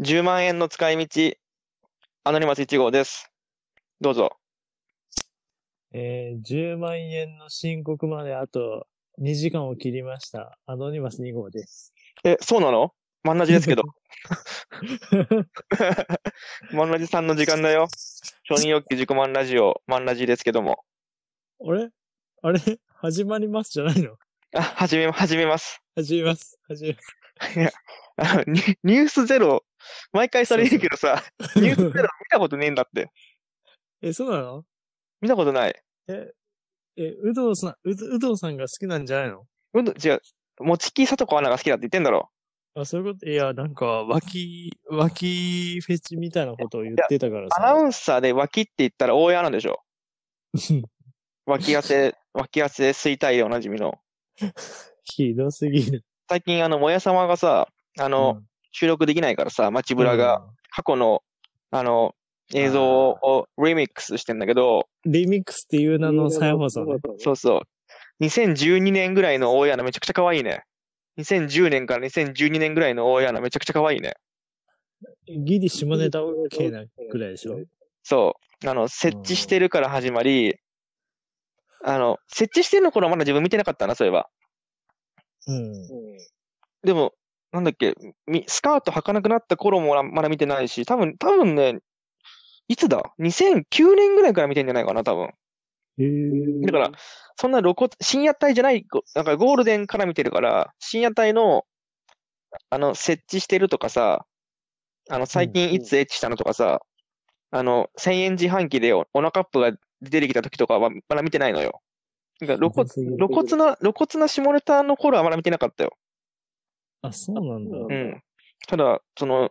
10万円の使い道、アノニマス1号です。どうぞ。えー、10万円の申告まであと2時間を切りました。アノニマス2号です。え、そうなの？マンナジですけど。マンナジさんの時間だよ。承認欲求自己満ラジオ、マンナジですけども。あれ？あれ？始まりますじゃないの？あ、始め、始めます。始めます。始めます。あのニニュースゼロ、毎回それ言うけどさ、ニュースゼロ見たことねえんだって。え、そうなの？見たことない。え、え、有働さん、有働さんが好きなんじゃないの？うん、違う。もちきさとこアナが好きだって言ってんだろ。あ、そういうこと？いや、なんか、脇、脇フェチみたいなことを言ってたからアナさ。ウンサーで脇って言ったら大家なんでしょ。脇汗、脇汗吸いたいでおなじみの。ひどすぎる。最近あの、もやさまがさ、あの、収録できないからさ、街ブラが過去の、あの、映像をリミックスしてんだけど、うん。リミックスっていう名の再放送ね。そうそう。2012年ぐらいの大家のめちゃくちゃ可愛いね。2010年から2012年ぐらいの大家のめちゃくちゃ可愛いね。ギリ下ネタ OK なぐらいでしょそう。あの、設置してるから始まり、あの、設置してるの頃はまだ自分見てなかったな、そういえば。うん。でも、なんだっけ、みスカート履かなくなった頃もまだ見てないし、多分、多分ね、いつだ ?2009 年ぐらいから見てんじゃないかな、多分。だから、そんな露骨、深夜帯じゃない、ごなんかゴールデンから見てるから、深夜帯の、あの、設置してるとかさ、あの、最近いつエッチしたのとかさ、あの、1000円自販機でおオナカップが出てきた時とかはまだ見てないのよ。露骨、露骨な、露骨な下ネタの頃はまだ見てなかったよ。あ、そうなんだ。うん。ただ、その、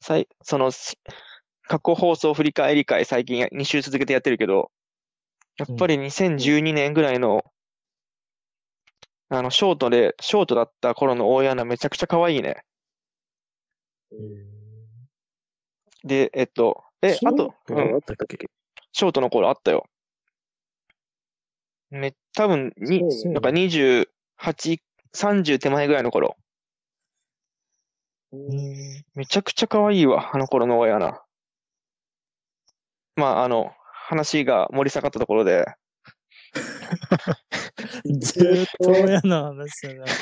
さい、その、し過去放送振り返り会最近2週続けてやってるけど、やっぱり2012年ぐらいの、あの、ショートで、ショートだった頃の大家なめちゃくちゃ可愛いね。へで、えっと、え、あと、うあん、ショートの頃あったよ。め、多分、に、なんか28、30手前ぐらいの頃。うん。めちゃくちゃ可愛いわ、あの頃の大家な。まあ、あの、話が盛り下がったところで、ずーっと嫌な話だな。だ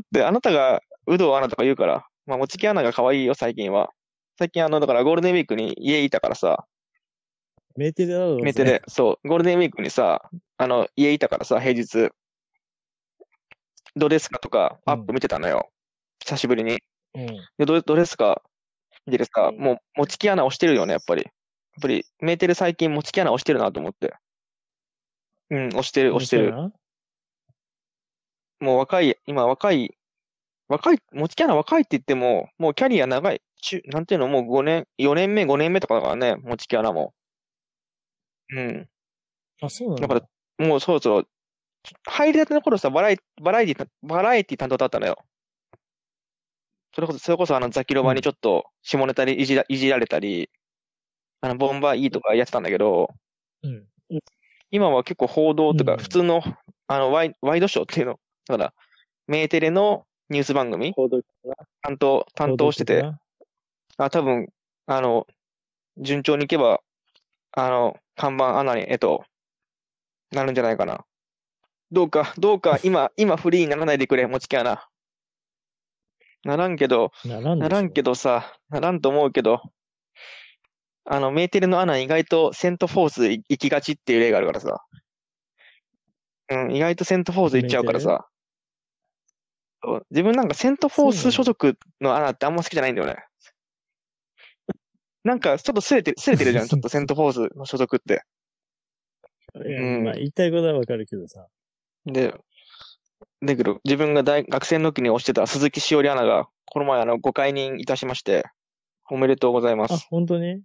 ってあなたが有働アナとか言うから、まあ、もちきアナが可愛いよ、最近は。最近あの、だからゴールデンウィークに家いたからさ、メーテレだろうぜメテレ、そう、ゴールデンウィークにさ、あの、家いたからさ、平日、どうですかとか、アップ見てたのよ。久しぶりに。うん。で、どうどうですか？見ててさ、もう、もちきアナ押してるよね、やっぱり。やっぱり、メーテレ最近もちきアナ押してるなと思って。うん、押してる、押してる。もう若い、今若い、若い、もちキャラ若いって言っても、もうキャリア長い、中、なんていうの、もう5年、4年目、5年目とかだからね、もちキャラも。うん。あ、そうなんだ。だから、もうそろそろ、入りたての頃さ、バラエバラエティ、バラエティ担当だったのよ。それこそ、それこそあの、ザキロバにちょっと、下ネタでいじら、いじられたり、あの、ボンバー E とかやってたんだけど、うん。今は結構報道とか、うん普通の、あのワイ、ワイドショーっていうの、だから、メーテレのニュース番組報道担当、担当してて、あ、多分、あの、順調にいけば、あの、看板アナに、えっと、なるんじゃないかな。どうか、どうか、今、今フリーにならないでくれ、もちきアナ。ならんけど、的なならんならんけどさ、ならんと思うけど、あの、メーテレのアナ意外とセントフォース行きがちっていう例があるからさ。うん、意外とセントフォース行っちゃうからさ。自分なんかセントフォース所属のアナってあんま好きじゃないんだよね。なんかちょっとすれて、すれてるじゃん、ちょっとセントフォースの所属って。うんまあ、言いたいことはわかるけどさ。で、だけど、自分が大学生の時に推してた鈴木しおりアナが、この前あの、ご解任いたしまして、おめでとうございまあす。、本当に？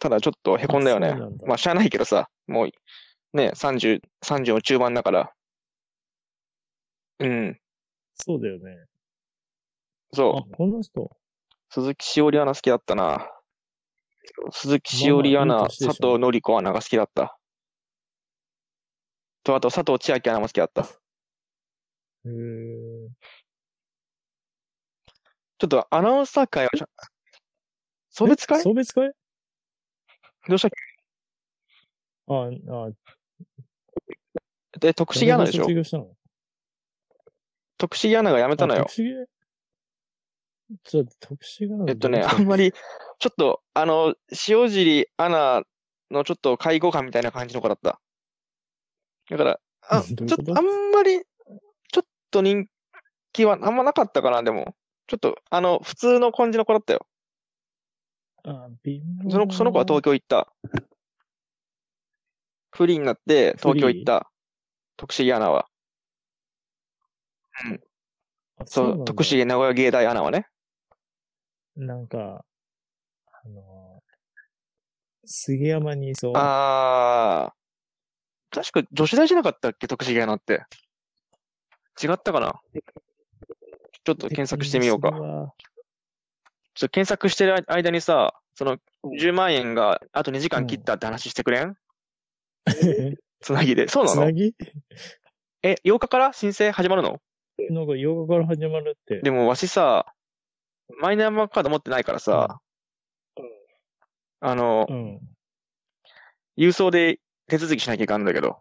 ただちょっと凹んだよねあ。まあ、しゃあないけどさ、もう、ね、30、30の中盤だから。うん、そうだよね。そう。あ、この人。鈴木しおりアナ好きだったな。鈴木しおりアナ、佐藤のり子アナが好きだった。と、あと佐藤千秋アナも好きだった。へー。ちょっとアナウンサー会は、送別会送別会どうした？っあ、あ、けで、徳重アナでしょ？徳重アナが辞めたのよ。あ。徳重ちょっと特殊がえっとね、あんまり、ちょっと、あの、塩尻アナのちょっと介護官みたいな感じの子だった。だから、あ、ちょっと、あんまり、と人気はあんまなかったかな、でも。ちょっと、あの、普通の感じの子だったよ。あ、微妙その、その子は東京行った。フリーになって東京行った。徳重アナは。あそう、なんだ徳重名古屋芸大アナはね。なんか、あの、杉山にいそう。あー。確か女子大じゃなかったっけ徳重アナって。違ったかな？ちょっと検索してみようか。ちょっと検索してる間にさ、その10万円があと2時間切ったって話してくれん？つなぎで。そうなの？つなぎ？え、8日から？申請始まるの？なんか8日から始まるって。でもわしさ、マイナンバーカード持ってないからさ、あの、うん。郵送で手続きしなきゃいかんだけど、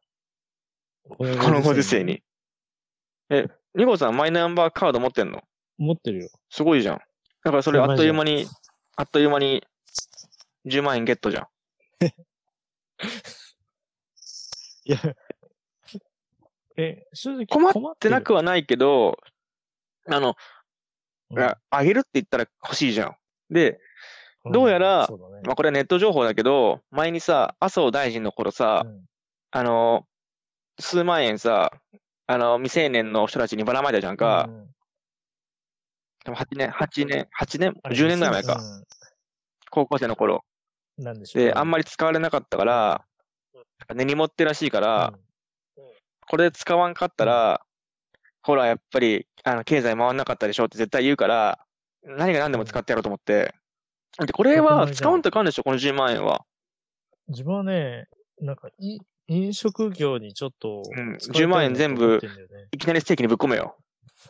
ここのご時世に。え、ニコさんマイナンバーカード持ってんの？持ってるよ。すごいじゃん。だからそれあっという間に、あっという間に10万円ゲットじゃん。いや、え、正直困っってなくはないけど、あの、うんああげるって言ったら欲しいじゃん。で、どうやらそうだねまあこれはネット情報だけど、前にさ、麻生大臣の頃さ、うんあの、数万円さ、あの、未成年の人たちにばらまいたじゃんか。うんでも8年、8年、8年、あれ10年ぐらい前か。う高校生の頃。んなんでしょうね。で、あんまり使われなかったから、根に持ってらしいから、これで使わんかったら、ほら、やっぱり、あの、経済回んなかったでしょって絶対言うから、何が何でも使ってやろうと思って。で、これは使うんといかんでしょこの10万円は。自分はね、なんか、い飲食業にちょっとうん使いたいな10万円全部いきなりステーキにぶっ込めよ。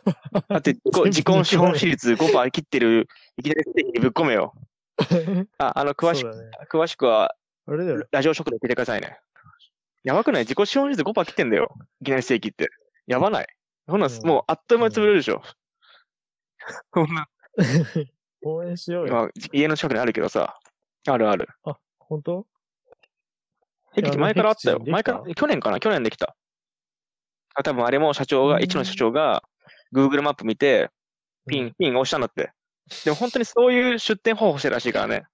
だって、こ自己資本比率5%切ってる、いきなりステーキにぶっ込めよ。あ、あの、詳しく、ね。詳しくは。ラジオ食堂聞いてくださいね。やばくない？自己資本比率5%切ってんだよ。いきなりステーキって。やばないほんなん、うんもうあっという間に潰れるでしょ。こんな、応援しようよ。まあ、家の近くにあるけどさ。あるある。あ、本当？駅前からあったよ。前から、去年かな？去年できた。あ、多分あれも社長が、うん一の社長が、Google マップ見て、ピン、ピン押したんだって。でも本当にそういう出店方法してるらしいからね。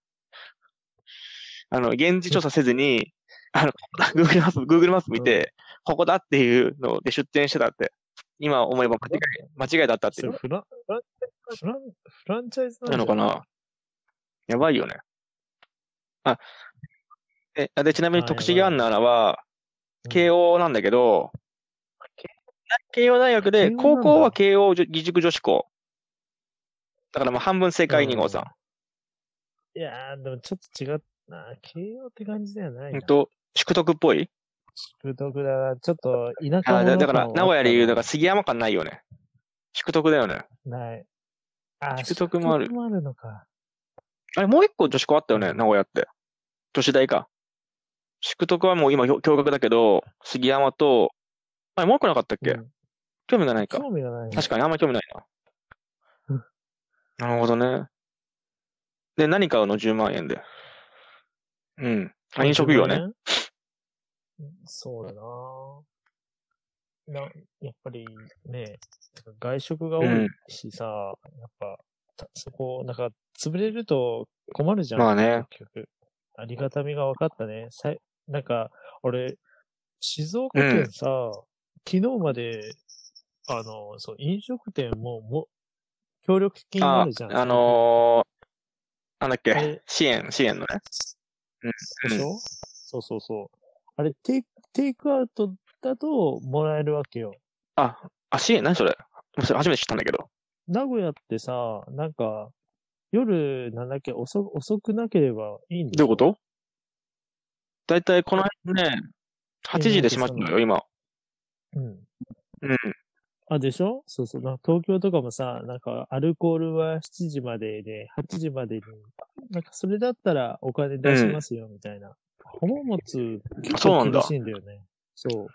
あの、現地調査せずに、あの、Google マップ、Google マップ見て、ここだっていうので出店してたって。今思えば間違い、間違いだったっていうそれフラン、フランフラン、フランチャイズなのかな？やばいよね。あ、え、で、ちなみに徳重アンナは、慶応なんだけど、慶応大学で、高校は慶応義塾女子校。だからまあ半分正解うん2号さん。いやー、でもちょっと違うな。慶応って感じではないな。うんと、宿徳っぽい？宿徳だな。ちょっと田舎者あだだから、名古屋で言う、だから杉山感ないよね。宿徳だよね。ない。あ、宿徳もある宿徳もあるのか。あれ、もう一個女子校あったよね、名古屋って。女子大か。宿徳はもう今、共学だけど、杉山と、あれ、もう一個なかったっけ、うん興味がないか。興味がない。確かにあんまり興味ないうんな。なるほどね。で、何買うの ?10 万円で。うん。あ飲食業ね。。そうだなな、やっぱりね、外食が多いしさ、やっぱ、たそこ、なんか、潰れると困るじゃん。まあね。結局。ありがたみが分かったね。さいなんか、俺、静岡県さ、昨日まで、あの、そう、飲食店も、も、協力金ああるじゃん。あのー、なんだっけ？支援、支援のね。でしょ？そうそうそう。あれ、テイク、テイクアウトだともらえるわけよ。あ、あ、支援、何それ？それ初めて知ったんだけど。名古屋ってさ、なんか、夜、なんだっけ、遅、遅くなければいいんでしょどういうこと？だいたいこの辺ね、8時で閉まっちゃうよ、今。うん。うん。あ、でしょ？そうそう。なんか東京とかもさ、なんかアルコールは7時までで、8時までに、なんかそれだったらお金出しますよ、みたいな。浜松、結そうなんだ構厳しいんだよね。そう。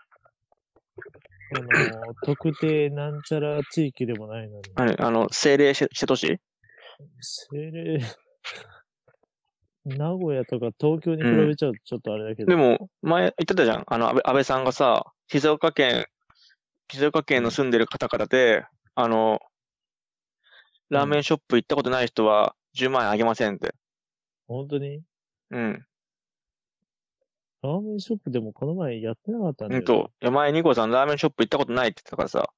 あの、特定なんちゃら地域でもないのに。何あの、政令してして都市？精霊、名古屋とか東京に比べちゃうとちょっとあれだけど。でも、前言ってたじゃん。あの、安倍安倍さんがさ、静岡県、静岡県の住んでる方々で、あの、ラーメンショップ行ったことない人は10万円あげませんって。本当に？うん。ラーメンショップでもこの前やってなかったんだよ、うんと、山井二号さんラーメンショップ行ったことないって言ってたからさ。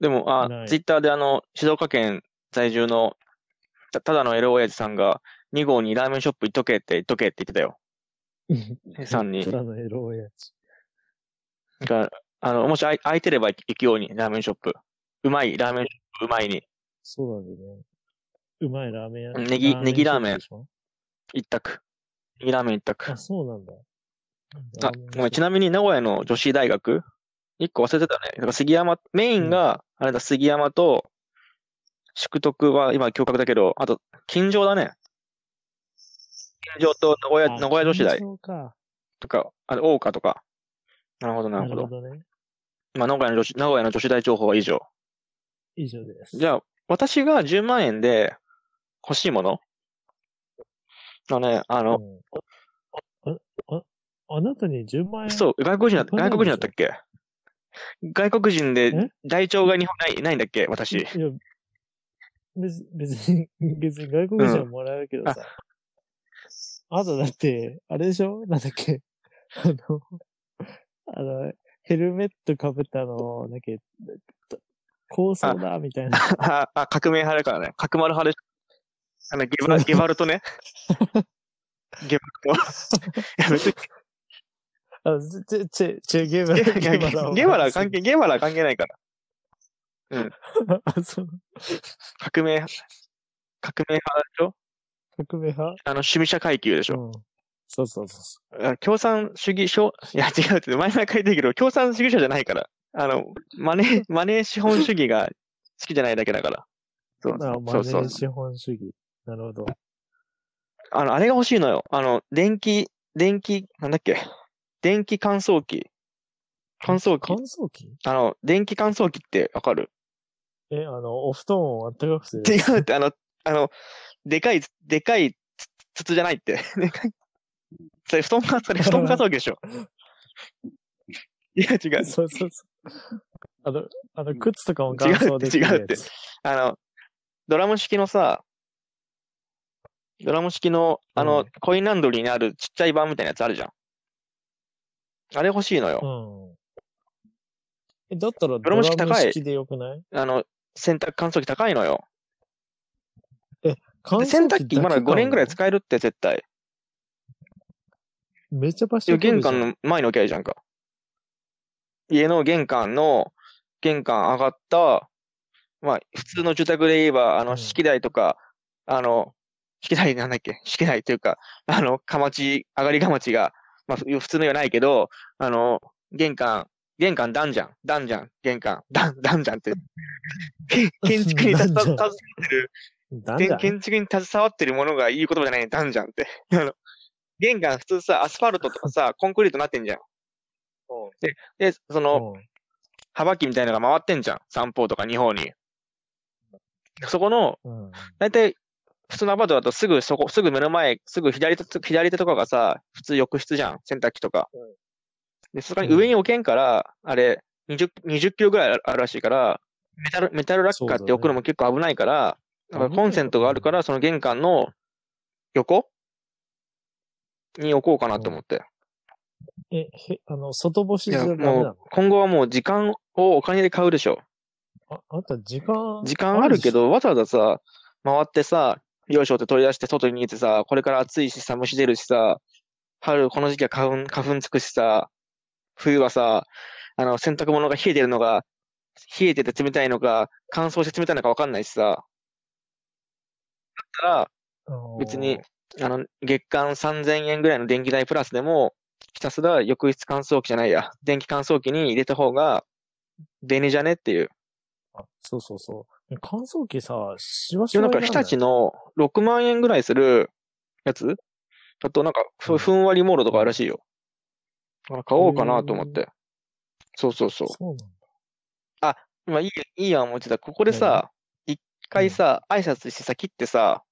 でも、ない、あツイッターであの、静岡県在住の、たただのエロ親父さんが、2号にラーメンショップ行っとけって言っとけって言ってたよ。さんにただのエロ親父。だから、あの、もし空いてれば行くように、ラーメンショップ。うまい、ラーメンショップうまいに、そうなんだよね。うまいラーメン屋。ネギネギラーメン一択。ネギラーメン一択あ、。そうなんだ。あ、ごめん、ちなみに名古屋の女子大学？一個忘れてたね。だから杉山、メインが、あれだ、杉山と、宿徳は今、共学だけど、あと、金城だね。金城と名古屋、あ名古屋女子大。とか、あと、大岡とか。なるほど、ななるほど。るほどね。まあ、名古屋の女子、名古屋の女子大情報は以上。以上です。じゃあ、私が10万円で欲しいもの？あのね、あの、うんあ、あ、あなたに10万円？そう、外国人だ、外国人だったっけ？外国人でえ？大腸が日本ない、ないんだっけ？私。いや、別別に、別に外国人はもらえるけどさ。あとだって、あれでしょ？なんだっけ？あの、あの、ヘルメットかぶったの、だっけ、構想だ、みたいな。あ、あ、革命派だからね。角丸派で。あの、ゲバ、ゲバルトね。ゲバルト。いや、別に、あ、ち、ち、ち、ゲバラ、ゲバラは関係、ゲバラは関係ないから。あ、そう。革命、革命派でしょ？革命派？あの、趣味者階級でしょ？うん。そうそうそう共産主義、小 いや、違うって、前々書いてるけど、共産主義者じゃないから。あの、マネー、マネー資本主義が好きじゃないだけだから。そうそうそうネー。資本主義。なるほど。あの、あれが欲しいのよ。あの、電気、電気、なんだっけ？電気乾燥機。乾燥機乾。燥機？あの、電気乾燥機ってわかる？え、あの、お布団をあったかくする。違うって、あの、あの、でかい、でかいつ筒じゃないって。でかい。それ、布団が、それ、布団乾燥機でしょ。いや、違う。そうそうそう。あの、あの、靴とかも違乾うって、燥でき。違うって。あの、ドラム式のさ、ドラム式の、あの、うんコインランドリーにあるちっちゃい版みたいなやつあるじゃん。あれ欲しいのよ。うん。え、だったらドドラム式高い式でよくない？あの、洗濯乾燥機高いのよ。乾洗濯機まだ5年ぐらい使使えるって絶対。めっちゃ場所玄関の前に置きゃいいじゃんか。家の玄関の、玄関上がった、まあ、普通の住宅で言えば、あの、うん式台とか、あの、式台なんだっけ？式台というか、あの、かまち、上がりがまちが、まあ、ふ普通のじゃないけど、あの、玄関、玄関段じゃん。段じゃん。玄関。段、段じゃんって。け 建築に携わってる建築に携わってるものがいい言葉じゃない、ダンジャンって。あの、玄関普通さ、アスファルトとかさ、コンクリートになってんじゃん。で、で、その、うん幅木みたいなのが回ってんじゃん。三方とか二方に。そこの、うん。だいたい、普通のアパートだとすぐそこ、すぐ目の前、すぐ左手、左手とかがさ、普通浴室じゃん。洗濯機とか。うんで、そこに上に置けんから、あれ、20、20キロぐらいあるらしいから、メタル、メタルラッカーって置くのも結構危ないから、だからコンセントがあるから、その玄関の横に置こうかなと思って。え、へ、あの、外干しじゃダメ今後はもう時間をお金で買うでしょ。あ、あんた時間、時間あるけど、わざわざさ、回ってさ、よいしょって取り出して外に逃げてさ、これから暑いしさ、虫出るしさ、春、この時期は花粉、花粉つくしさ、冬はさ、あの、洗濯物が冷えてるのが、冷えてて冷たいのか、乾燥して冷たいのかわかんないしさ。だったら、別にあの、月間3000円ぐらいの電気代プラスでも、ひたすら浴室乾燥機じゃないや、電気乾燥機に入れた方が、便利じゃねっていう。あそうそうそう。乾燥機さ、しわしでもなんか日立の6万円ぐらいするやつ？だとなんかふうんふんわりモードとかあるらしいよ。あ買おうかなと思って。そうそうそう。そうなんだ。今いい、いいやん思ってた。ここでさ、一回さ、挨拶してさ、切ってさ、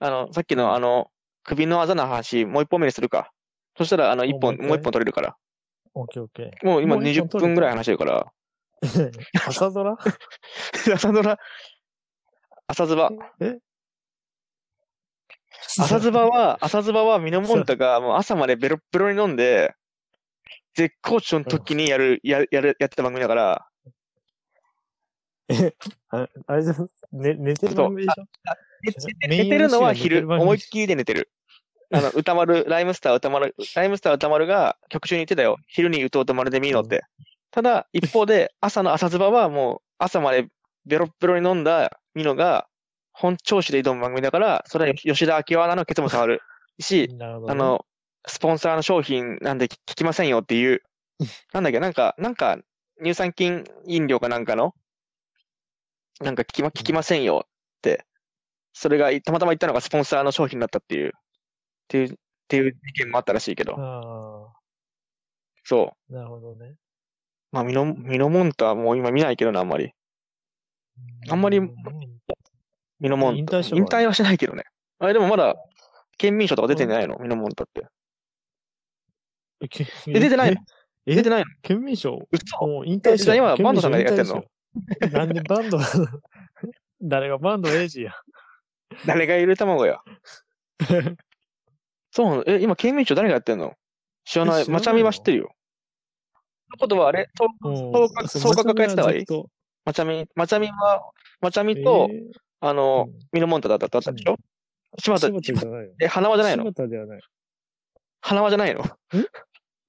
あの、さっきのあの、首のあざの話、もう一本目にするか。そしたら、あの、一本、もう一本取れるから。オッケーオッケもう今もう一本20分ぐらい話してるから。ー。朝ドラ？朝ドラ、朝ズバ。え？朝ズバは、朝ズバはミノモンタがもう朝までベロッベロに飲んで、絶好調の時にやる、やる、やる、やってた番組だから、ああれじゃ、ね、寝てる番組でしょ？寝てるのは昼、思いっきりで寝てる。あの、歌丸、ライムスター歌丸、ライムスター歌丸が曲中に言ってたよ。昼に歌う歌丸で見ろって。ただ、一方で、朝の朝ズバはもう、朝までベロッベロに飲んだミノが、本調子で挑む番組だから、それは吉田明アナのケツも触るし、ね。あの、スポンサーの商品なんで聞聞きませんよっていう、なんだっけ、なんか、なんか、乳酸菌飲料かなんかの、なんか聞きま、聞きませんよって、それがたまたま言ったのがスポンサーの商品だったっていう、っていう、っていう事件もあったらしいけど、あそう。あ、なるほどね。まあ、ミノ、ミノモンタはもう今見ないけどな、あんまり。あんまりうんミノモンタ。引退はしないけどね。あれでもまだ、県民賞とか出てないの？ミノモンタって。えけえ、出てないの？え？出てないの？県民賞？嘘。もう引退したえじゃあ今バンドさんがやってんの？なんでバンド誰がバンドエイジや。誰がいる卵や？そうなの？え、今、県民賞誰がやってんの？知らない。え知らないの？まちゃみは知ってるよ。のことはあれ？そうも創価創価学やってたわい？と。まちゃみ、まちゃみは、まちゃみと、えー。あの、うん。ミノモンタだっただったでしょ？柴田、柴田じゃないの。え、花輪じゃないの？柴田ではない。花輪じゃないの？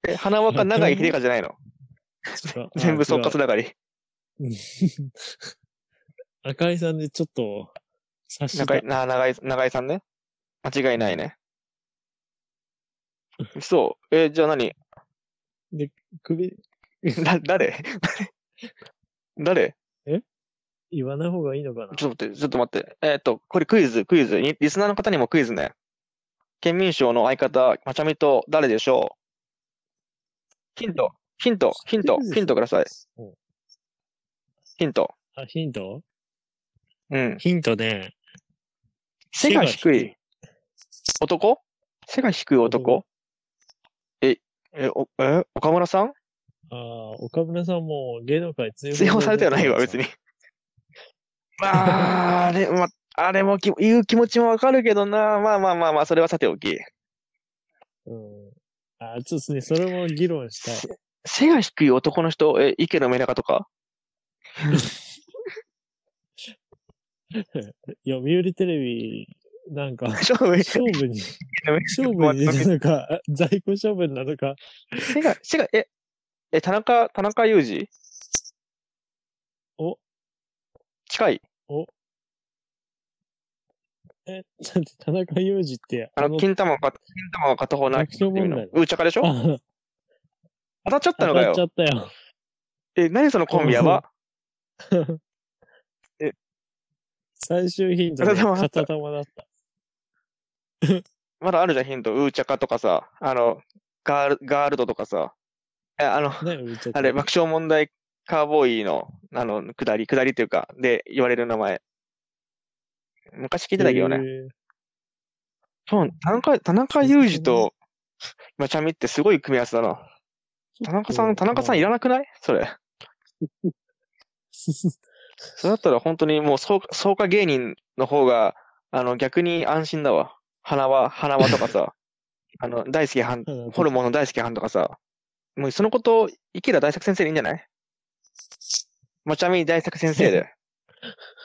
え、花輪か長井秀和じゃないの？全部総括あだから。赤井さんでちょっと、察した。長井、な、長井、長井さんね？間違いないね。そう。え、じゃあ何？首、だ、誰？誰？言わない方がいいのかな？ちょっと待って、ちょっと待って。えーっと、これクイズ、クイズ。リリスナーの方にもクイズね。県民賞の相方、まちゃみと誰でしょう？ヒント、ヒント、ヒント、ヒントください。うんヒント。あ、ヒント？うん。ヒントね。背が低い男？背が低い男？え、え、お、え、岡村さん？ああ、岡村さんも芸能界追追放されてはないわ、別に。。まあ、あれ、ま、あれもき、言う気持ちもわかるけどな。まあまあまあまあ、それはさておき。うん。あーちょっとね、それも議論したい。背が低い男の人、え、池のメダカとか？読売テレビ、なんか、勝負、勝負に、勝負に出たのか、あ在庫処分なのか、背が、背が、え、え、田中、田中裕二？お。近い。え、だって田中裕二って、あの、金玉が、金玉が片方な爆笑問題うーちゃかでしょ？あ当たっちゃったのかよ当たっちゃ。ったよ。え、何そのコンビやば？最終ヒントで片玉だった。まだあるじゃん、ヒント。うーちゃかとかさ、あの、ガール、ガールドとかさ。え、あの、あれ、爆笑問題カーボーイの、あの、下り、下りっていうか、で言われる名前。昔聞いてたけどね。そう、田中、田中裕二と、まちゃみってすごい組み合わせだな。田中さん、田中さんいらなくない？それ。それだったら本当にもう創創価芸人の方が、あの、逆に安心だわ。花輪、花輪とかさ、あの、大好きはん、ホルモンの大好きはんとかさ、もうそのこと、池田大作先生でいいんじゃない？まちゃみ大作先生で。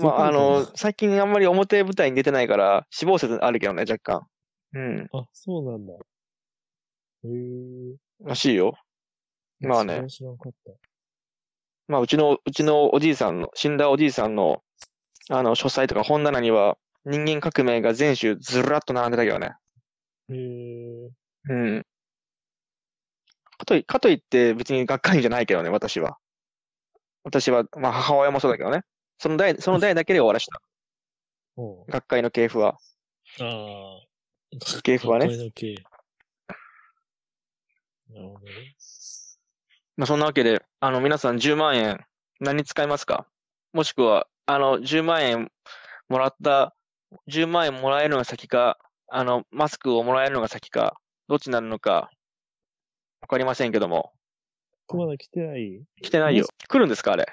まあ、あの、最近あんまり表舞台に出てないから、死亡説あるけどね、若干。うん、あ、そうなんだ。へえ。らしいよ。まあね。まあ、うちの、うちのおじいさんの、死んだおじいさんの、あの、書斎とか本棚には、人間革命が全集ずらっと並んでたけどね。へえ。うん。かとい、かといって別に学会員じゃないけどね、私は。私は、まあ母親もそうだけどね。その代、その代だけで終わらした。学会の系譜は。ああ。系譜はね学会の系なるほどね。まあそんなわけで、あの皆さん10万円何に使いますか？もしくは、あの10万円もらった、10万円もらえるのが先か、あのマスクをもらえるのが先か、どっちになるのか、わかりませんけども。まだ来てない？来てないよ。来るんですかあれ？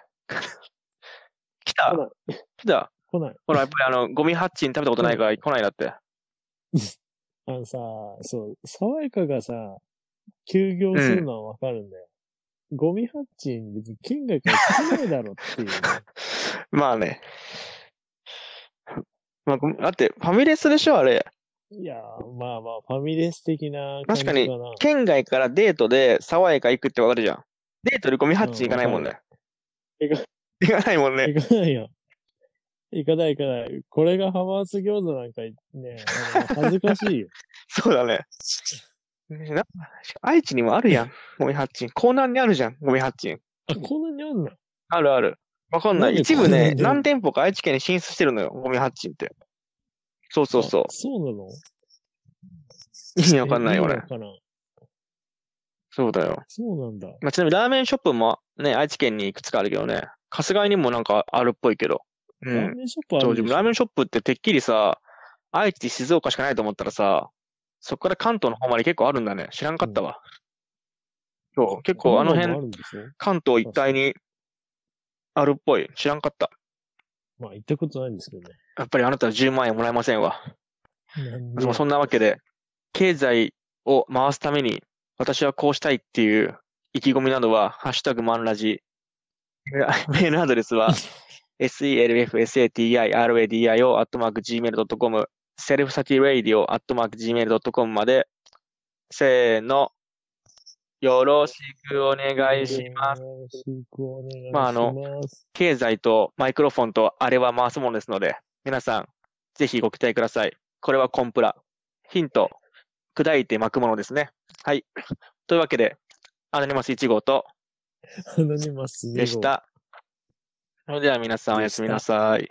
来た来た？来ない。ほら、やっぱりあの、ゴミハッチン食べたことないから来ないだって。あのさ、そう、爽やかがさ、休業するのはわかるんだよ。ゴミハッチン別に県外から来ないだろっていうね。まあね。まあ、ごだって、ファミレスでしょあれ。いやー、まあまあ、ファミレス的な確かにな。県外からデートで爽やか行くってわかるじゃん。デートでゴミハッチン行かないもんね。行か行かないもんね。行かないよ。行かない行かない。これがハマース餃子なんかね、恥ずかしいよ。そうだね。ねな愛知にもあるやん。ゴミハッチン。江南にあるじゃん。ゴミハッチン。あ、こんなにあんの？あるある。わかんな。ない一部ね、何店舗か愛知県に進出してるのよ。ゴミハッチンって。そうそうそうあ。そうなの？意味わかんないよ、俺そうだよ。そうなんだ。まあ、ちなみにラーメンショップもね、愛知県にいくつかあるけどね。春日井にもなんかあるっぽいけど。うん。ラーメンショップあそう、るんでしょ自分ラーメンショップっててっきりさ、愛知、静岡しかないと思ったらさ、そこから関東の方まで結構あるんだね。知らんかったわ。そう、結構あの辺、あるんでしょ関東一帯にあるっぽい。知らんかった。まあ、行ったことないんですけどね。やっぱりあなたは10万円もらえませんわ。なんででもそんなわけで、経済を回すために、私はこうしたいっていう意気込みなどは、ハッシュタグマンラジ。メールアドレスは、selfsatiradio アットマーク gmail.com、セルフサティラディオアットマーク gmail.com まで、せーの、よろしくお願いします。よろしくお願いします。まああの経済とマイクロフォンとあれは回すものですので、皆さん、ぜひご期待ください。これはコンプラ。ヒント、砕いて巻くものですね。はい。というわけで、アノニマス1号とアノニマス2号でした。それでは皆さんおやすみなさい。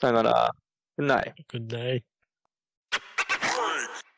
さよなら。Good night. Good night.